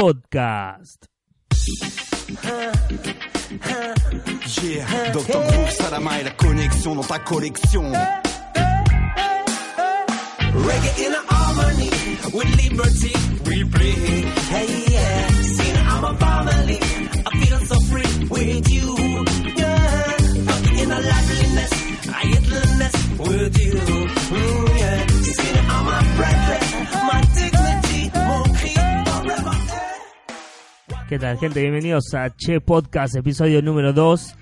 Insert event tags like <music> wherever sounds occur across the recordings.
Podcast. Yeah, Dr. Groove Salama et la connexion dans ta collection. Reggae in harmony with liberty we play. Hey yeah, see I'm a family. I feel so free with you. Yeah, in a liveliness, ¿Qué tal, gente? Bienvenidos a Che Podcast, episodio número 2.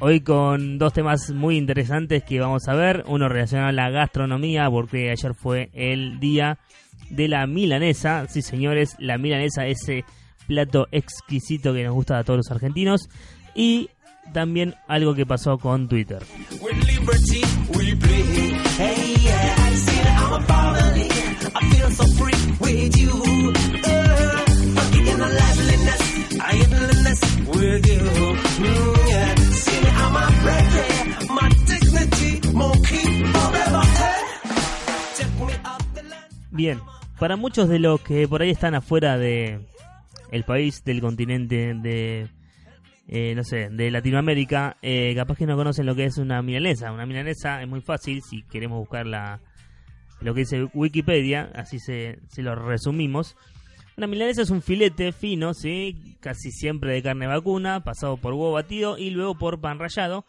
Hoy con dos temas muy interesantes que vamos a ver. Uno relacionado a la gastronomía, porque ayer fue el día de la milanesa. Sí, señores, la milanesa, ese plato exquisito que nos gusta a todos los argentinos. Y también algo que pasó con Twitter. Bien, para muchos de los que por ahí están afuera de el país, del continente, de eh, no sé, de Latinoamérica, eh, capaz que no conocen lo que es una milanesa. Una milanesa es muy fácil si queremos buscar la, lo que dice Wikipedia, así se, se lo resumimos. Una milanesa es un filete fino, ¿sí? casi siempre de carne vacuna, pasado por huevo batido y luego por pan rallado,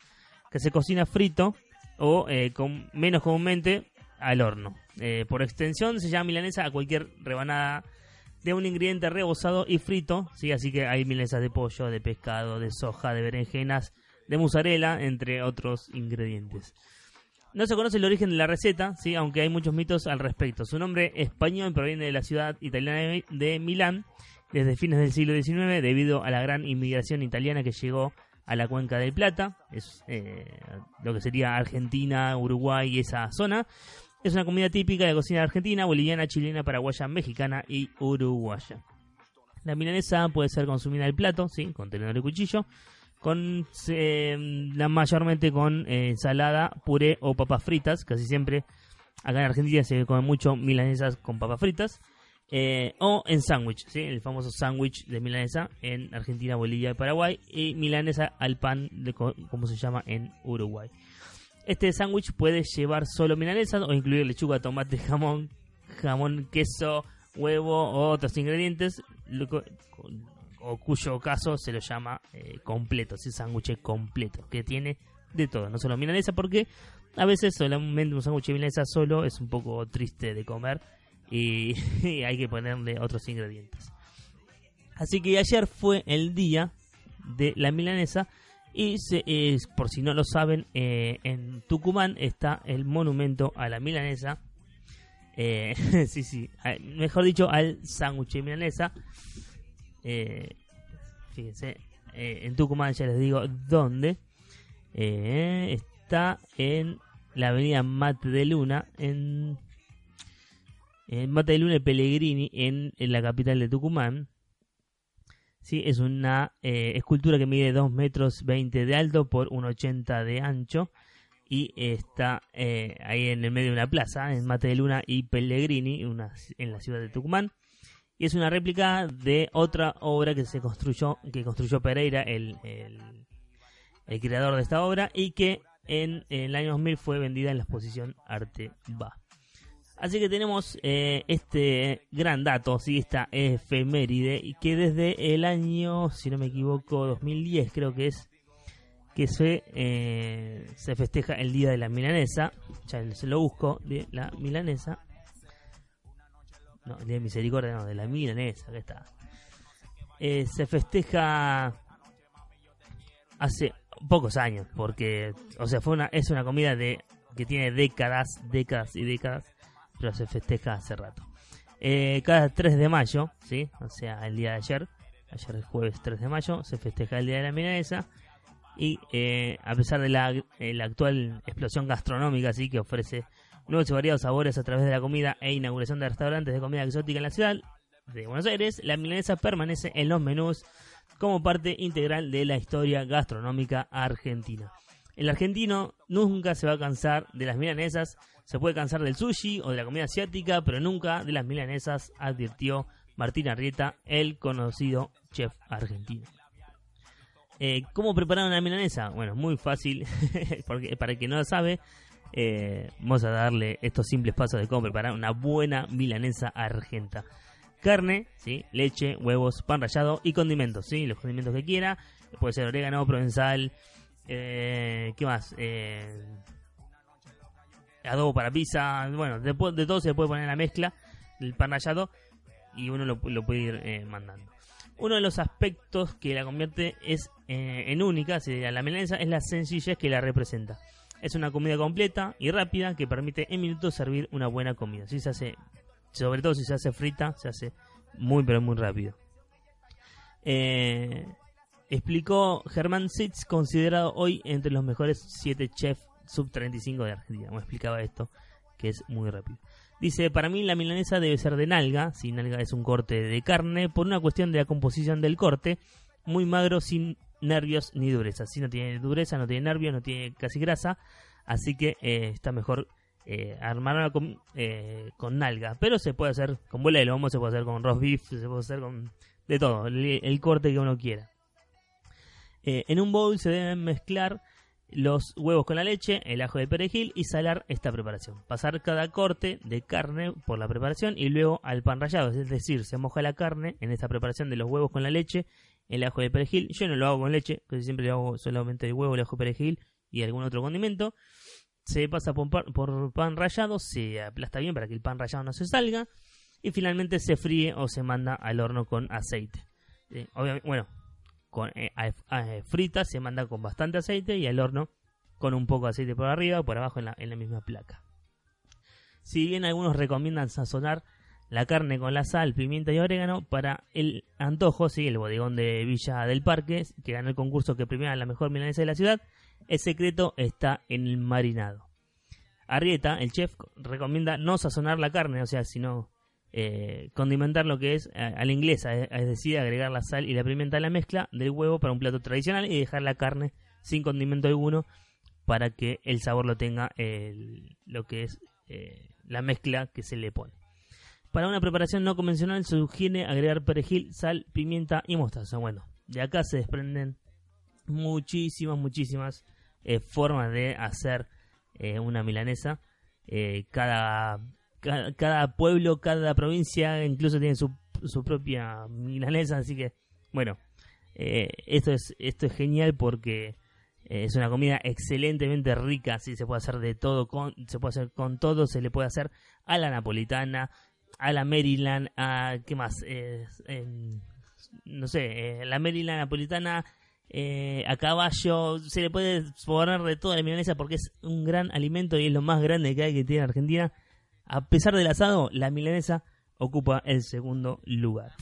que se cocina frito o eh, menos comúnmente al horno. Eh, por extensión se llama milanesa a cualquier rebanada de un ingrediente rebozado y frito, ¿sí? así que hay milanesas de pollo, de pescado, de soja, de berenjenas, de mozzarella, entre otros ingredientes. No se conoce el origen de la receta, ¿sí? aunque hay muchos mitos al respecto. Su nombre español proviene de la ciudad italiana de Milán desde fines del siglo XIX debido a la gran inmigración italiana que llegó a la cuenca del Plata, es eh, lo que sería Argentina, Uruguay y esa zona. Es una comida típica de cocina argentina, boliviana, chilena, paraguaya, mexicana y uruguaya. La milanesa puede ser consumida al plato, sí, con tenedor y cuchillo, con eh, la mayormente con eh, ensalada, puré o papas fritas, casi siempre acá en Argentina se come mucho milanesas con papas fritas. eh, o en sándwich, ¿sí? el famoso sándwich de milanesa en Argentina, Bolivia y Paraguay, y milanesa al pan, de, co- como se llama en Uruguay. Este sándwich puede llevar solo milanesa o incluir lechuga, tomate, <laughs> jamón, jamón, queso, huevo o otros ingredientes, o cuyo caso se lo llama eh, completo, ese sándwich completo, que tiene de todo, no solo milanesa, porque a veces solamente un sándwich de milanesa solo es un poco triste de comer <laughs> y, hay que ponerle otros ingredientes. Así que ayer fue el día de la milanesa y se- es, por si no lo saben, eh, en Tucumán está el monumento a la milanesa. Eh, <laughs> sí, sí, mejor dicho, al sándwich de milanesa. Eh, fíjense, eh, en Tucumán ya les digo dónde. Eh, está en la avenida Mate de Luna, en, en Mate de Luna y Pellegrini, en, la capital de Tucumán. Sí, es una eh, escultura que mide 2 metros 20 de alto por 1,80 de ancho y está eh, ahí en el medio de una plaza, en Mate de Luna y Pellegrini, en la ciudad de Tucumán. Y es una réplica de otra obra que se construyó, que construyó Pereira, el, el, creador de esta obra, y que en, el año 2000 fue vendida en la exposición Arte Va. Así que tenemos eh, este gran dato, ¿sí? esta efeméride, y que desde el año, si no me equivoco, 2010 creo que es, que se, eh, se festeja el Día de la Milanesa. Ya se lo busco, de la Milanesa. No, de Misericordia, no, de la Milanesa, que está. Eh, se festeja hace pocos años, porque, o sea, fue una, es una comida de que tiene décadas, décadas y décadas, pero se festeja hace rato. Eh, cada 3 de mayo, ¿sí? O sea, el día de ayer, ayer el jueves 3 de mayo, se festeja el Día de la Milanesa. Y eh, a pesar de la, eh, la actual explosión gastronómica, ¿sí? que ofrece nuevos y variados sabores a través de la comida e inauguración de restaurantes de comida exótica en la ciudad de Buenos Aires, la milanesa permanece en los menús como parte integral de la historia gastronómica argentina. El argentino nunca se va a cansar de las milanesas, se puede cansar del sushi o de la comida asiática, pero nunca de las milanesas, advirtió Martín Arrieta, el conocido chef argentino. Eh, ¿Cómo preparar una milanesa? Bueno, muy fácil, <laughs> porque para el que no lo sabe, eh, vamos a darle estos simples pasos de cómo preparar una buena milanesa argenta. Carne, ¿sí? leche, huevos, pan rallado y condimentos, ¿sí? los condimentos que quiera. Puede ser orégano, provenzal, eh, ¿qué más? Eh, adobo para pizza, bueno, de, de todo se puede poner la mezcla, el pan rallado, y uno lo, lo puede ir eh, mandando. Uno de los aspectos que la convierte es eh, en única, sería la milanesa, es la sencillez que la representa. Es una comida completa y rápida que permite en minutos servir una buena comida. Si se hace, sobre todo si se hace frita, se hace muy pero muy rápido. Eh, explicó Germán Sitz, considerado hoy entre los mejores 7 chefs sub 35 de Argentina. Me explicaba esto, que es muy rápido. Dice, para mí la milanesa debe ser de nalga, si nalga es un corte de carne, por una cuestión de la composición del corte, muy magro, sin nervios ni dureza. Si no tiene dureza, no tiene nervios, no tiene casi grasa, así que eh, está mejor eh, armarla con, eh, con nalga. Pero se puede hacer con bola de lomo, se puede hacer con roast beef, se puede hacer con de todo, el, el corte que uno quiera. Eh, en un bowl se deben mezclar los huevos con la leche, el ajo de perejil y salar esta preparación. Pasar cada corte de carne por la preparación y luego al pan rallado, es decir, se moja la carne en esta preparación de los huevos con la leche, el ajo de perejil. Yo no lo hago con leche, casi siempre lo hago solamente de huevo, el ajo de perejil y algún otro condimento. Se pasa por pan, rallado, se aplasta bien para que el pan rallado no se salga y finalmente se fríe o se manda al horno con aceite. Eh, obviamente, bueno, con, eh, a- frita se manda con bastante aceite y al horno con un poco de aceite por arriba o por abajo en la misma placa. Si bien algunos recomiendan sazonar la carne con la sal, pimienta y orégano, para el antojo, sí, el bodegón de Villa del Parque, que ganó el concurso que premiaba la mejor milanesa de la ciudad, el secreto está en el marinado. Arrieta, el chef, recomienda no sazonar la carne, o sea, sino eh, condimentar lo que es a, a la inglesa, es, es decir, agregar la sal y la pimienta a la mezcla del huevo para un plato tradicional y dejar la carne sin condimento alguno para que el sabor lo tenga lo que es eh, la mezcla que se le pone. Para una preparación no convencional sugiere agregar perejil, sal, pimienta y mostaza. Bueno, de acá se desprenden muchísimas, muchísimas eh, formas de hacer eh, una milanesa. Eh, cada, cada, pueblo, cada provincia incluso tiene su, su propia milanesa, así que bueno, esto es esto es genial porque es una comida excelentemente rica, sí, se puede hacer de todo, con, se puede hacer con todo, se le puede hacer a la napolitana, a la Maryland, a qué más, Eh, no sé, eh, la Maryland napolitana eh, a caballo, se le puede poner de toda la milanesa porque es un gran alimento y es lo más grande que hay que tiene Argentina. A pesar del asado, la milanesa ocupa el segundo lugar.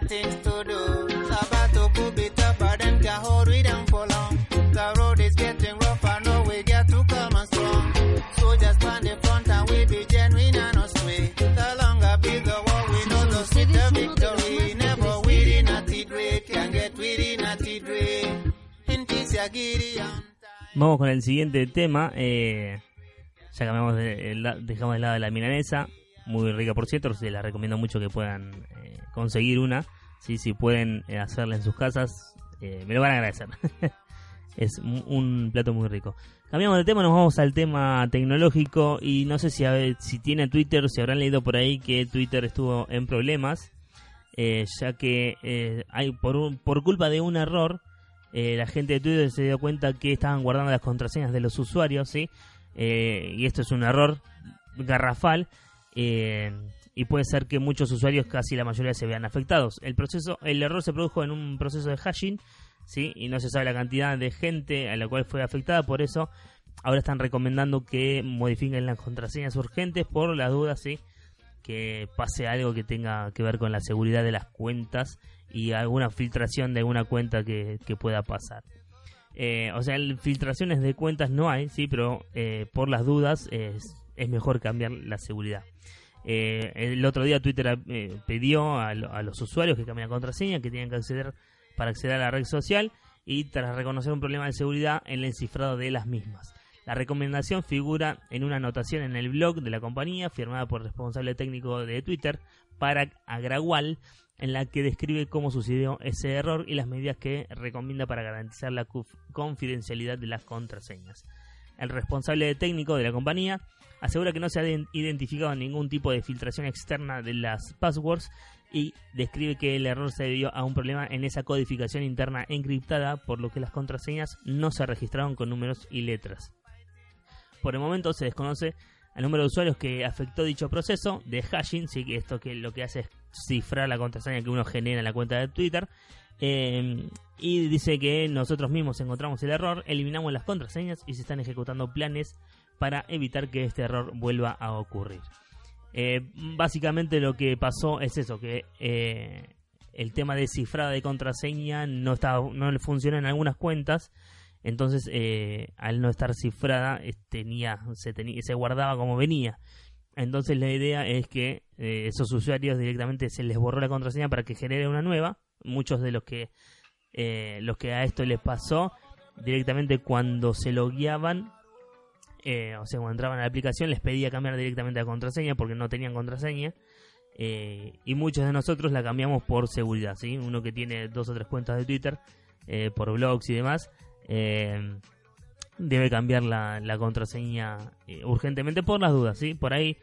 Things to do. For long. The road is getting rough, I know we got to come on strong. Soldiers on the front and we be genuine and. The be the we know the victory. Never get. In. Vamos con el siguiente tema. eh, ya cambiamos de, dejamos de lado la milanesa. Muy rica, por cierto. Se la recomiendo mucho que puedan eh, conseguir una. ¿sí? Si pueden eh, hacerla en sus casas, eh, me lo van a agradecer. <laughs> es un, plato muy rico. Cambiamos de tema, nos vamos al tema tecnológico. Y no sé si, a si tiene Twitter, si habrán leído por ahí que Twitter estuvo en problemas. eh, ya que eh, hay por, un- por culpa de un error eh, la gente de Twitter se dio cuenta que estaban guardando las contraseñas de los usuarios, ¿sí? Eh, y esto es un error garrafal. Eh, y puede ser que muchos usuarios, casi la mayoría, se vean afectados. El proceso, el error se produjo en un proceso de hashing, ¿sí? Y no se sabe la cantidad de gente a la cual fue afectada, por eso ahora están recomendando que modifiquen las contraseñas urgentes por las dudas, ¿sí? Que pase algo que tenga que ver con la seguridad de las cuentas y alguna filtración de alguna cuenta que, que pueda pasar. Eh, o sea, filtraciones de cuentas no hay, sí, pero eh, por las dudas es, mejor cambiar la seguridad. Eh, el otro día Twitter eh, pidió a, lo- a los usuarios que cambien la contraseña, que tienen que acceder para acceder a la red social y tras reconocer un problema de seguridad en el cifrado de las mismas. La recomendación figura en una anotación en el blog de la compañía firmada por el responsable técnico de Twitter, Parag Agrawal, en la que describe cómo sucedió ese error y las medidas que recomienda para garantizar la confidencialidad de las contraseñas. El responsable técnico de la compañía asegura que no se ha de- identificado ningún tipo de filtración externa de las passwords y describe que el error se debió a un problema en esa codificación interna encriptada, por lo que las contraseñas no se registraron con números y letras. Por el momento se desconoce el número de usuarios que afectó dicho proceso de hashing, sí esto que lo que hace es cifrar la contraseña que uno genera en la cuenta de Twitter. Eh, y dice que nosotros mismos encontramos el error, eliminamos las contraseñas y se están ejecutando planes para evitar que este error vuelva a ocurrir. Eh, básicamente lo que pasó es eso, que eh, el tema de cifrada de contraseña no, estaba, no le funciona en algunas cuentas. Entonces, eh, al no estar cifrada, tenía, se, tenía, se guardaba como venía. Entonces, la idea es que esos usuarios directamente se les borró la contraseña para que genere una nueva. Muchos de los que, eh, los que a esto les pasó, directamente cuando se logueaban, eh, o sea, cuando entraban a la aplicación, les pedía cambiar directamente la contraseña porque no tenían contraseña. Eh, y muchos de nosotros la cambiamos por seguridad, ¿sí? Uno que tiene dos o tres cuentas de Twitter, eh, por blogs y demás, eh, debe cambiar la, la contraseña eh, urgentemente por las dudas, ¿sí? Por ahí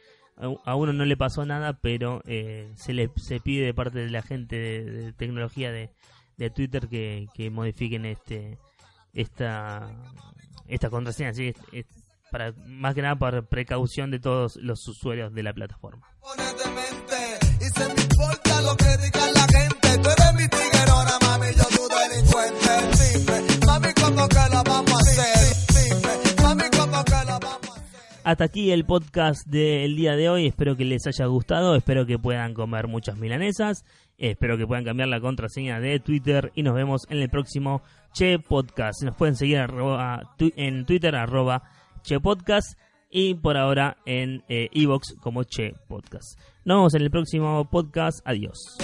a, uno no le pasó nada, pero eh, se le se pide de parte de la gente de, de tecnología de, de Twitter que, que modifiquen este esta esta contraseña, ¿sí? Es- es para más que nada por precaución de todos los usuarios de la plataforma. Hasta aquí el podcast del día de hoy. Espero que les haya gustado. Espero que puedan comer muchas milanesas. Espero que puedan cambiar la contraseña de Twitter. Y nos vemos en el próximo Che Podcast. Nos pueden seguir en Twitter, arroba Che Podcast. Y por ahora en eh, Evox como Che Podcast. Nos vemos en el próximo podcast. Adiós.